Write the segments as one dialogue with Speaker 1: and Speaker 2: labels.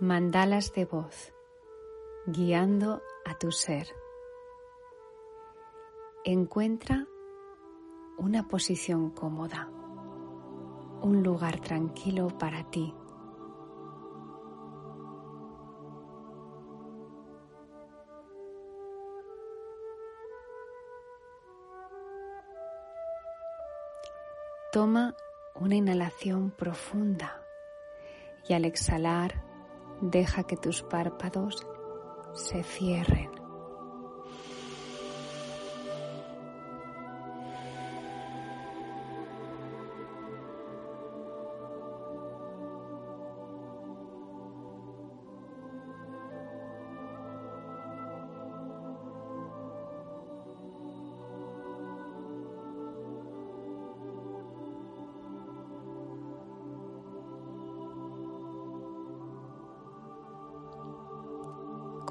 Speaker 1: Mandalas de voz, guiando a tu ser. Encuentra una posición cómoda, un lugar tranquilo para ti. Toma una inhalación profunda y al exhalar deja que tus párpados se cierren.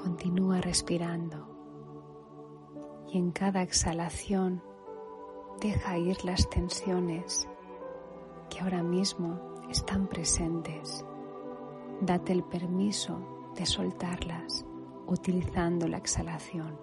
Speaker 1: Continúa respirando y en cada exhalación deja ir las tensiones que ahora mismo están presentes. Date el permiso de soltarlas utilizando la exhalación.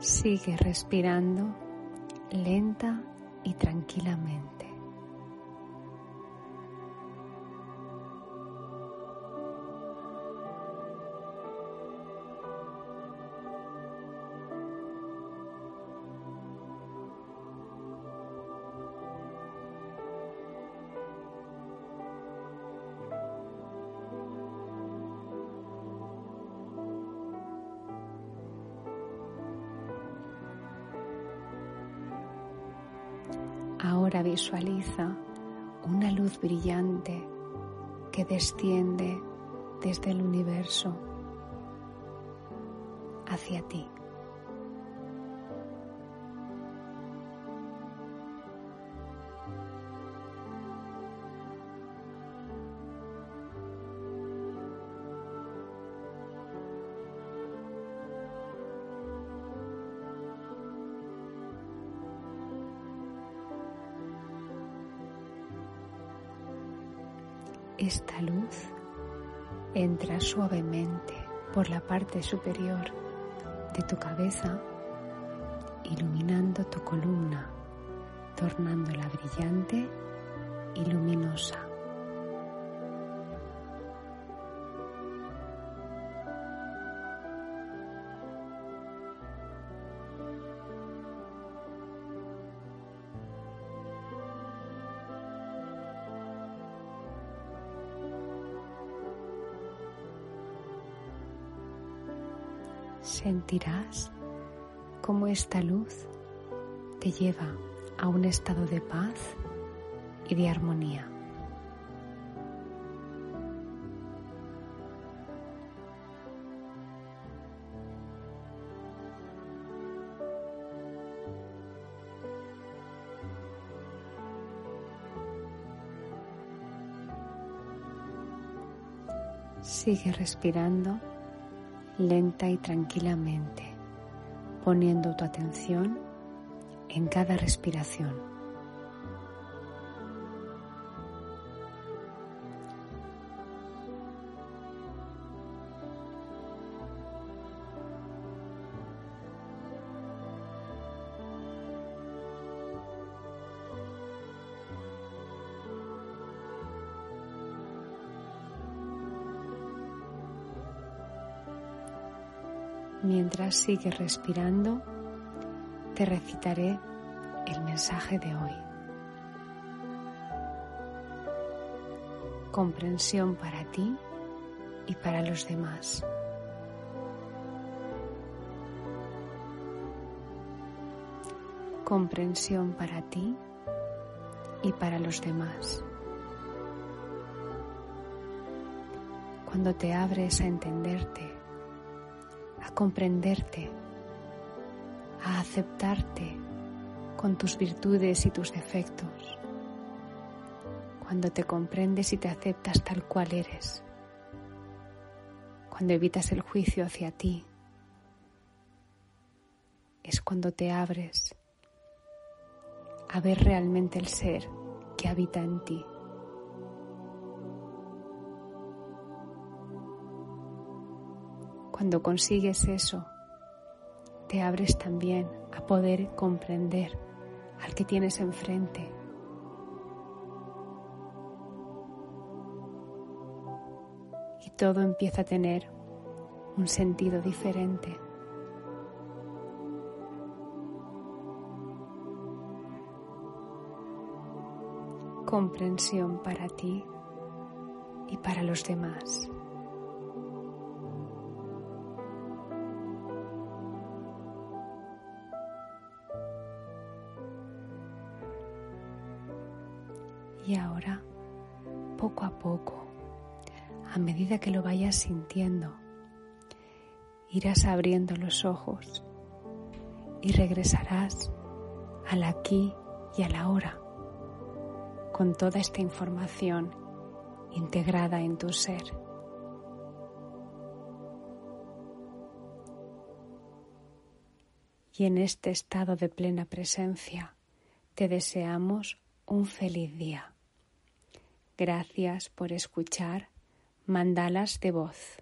Speaker 1: Sigue respirando lenta y tranquilamente. Ahora visualiza una luz brillante que desciende desde el universo hacia ti. Esta luz entra suavemente por la parte superior de tu cabeza, iluminando tu columna, tornándola brillante y luminosa. Sentirás cómo esta luz te lleva a un estado de paz y de armonía. Sigue respirando lenta y tranquilamente, poniendo tu atención en cada respiración. Mientras sigues respirando, te recitaré el mensaje de hoy. Comprensión para ti y para los demás. Comprensión para ti y para los demás. Cuando te abres a entenderte, a comprenderte, a aceptarte con tus virtudes y tus defectos, cuando te comprendes y te aceptas tal cual eres, cuando evitas el juicio hacia ti, es cuando te abres a ver realmente el ser que habita en ti. Cuando consigues eso, te abres también a poder comprender al que tienes enfrente. Y todo empieza a tener un sentido diferente. comprensión para ti y para los demás. Y ahora, poco a poco, a medida que lo vayas sintiendo, irás abriendo los ojos y regresarás al aquí y a la hora con toda esta información integrada en tu ser. Y en este estado de plena presencia te deseamos un feliz día. Gracias por escuchar Mandalas de Voz.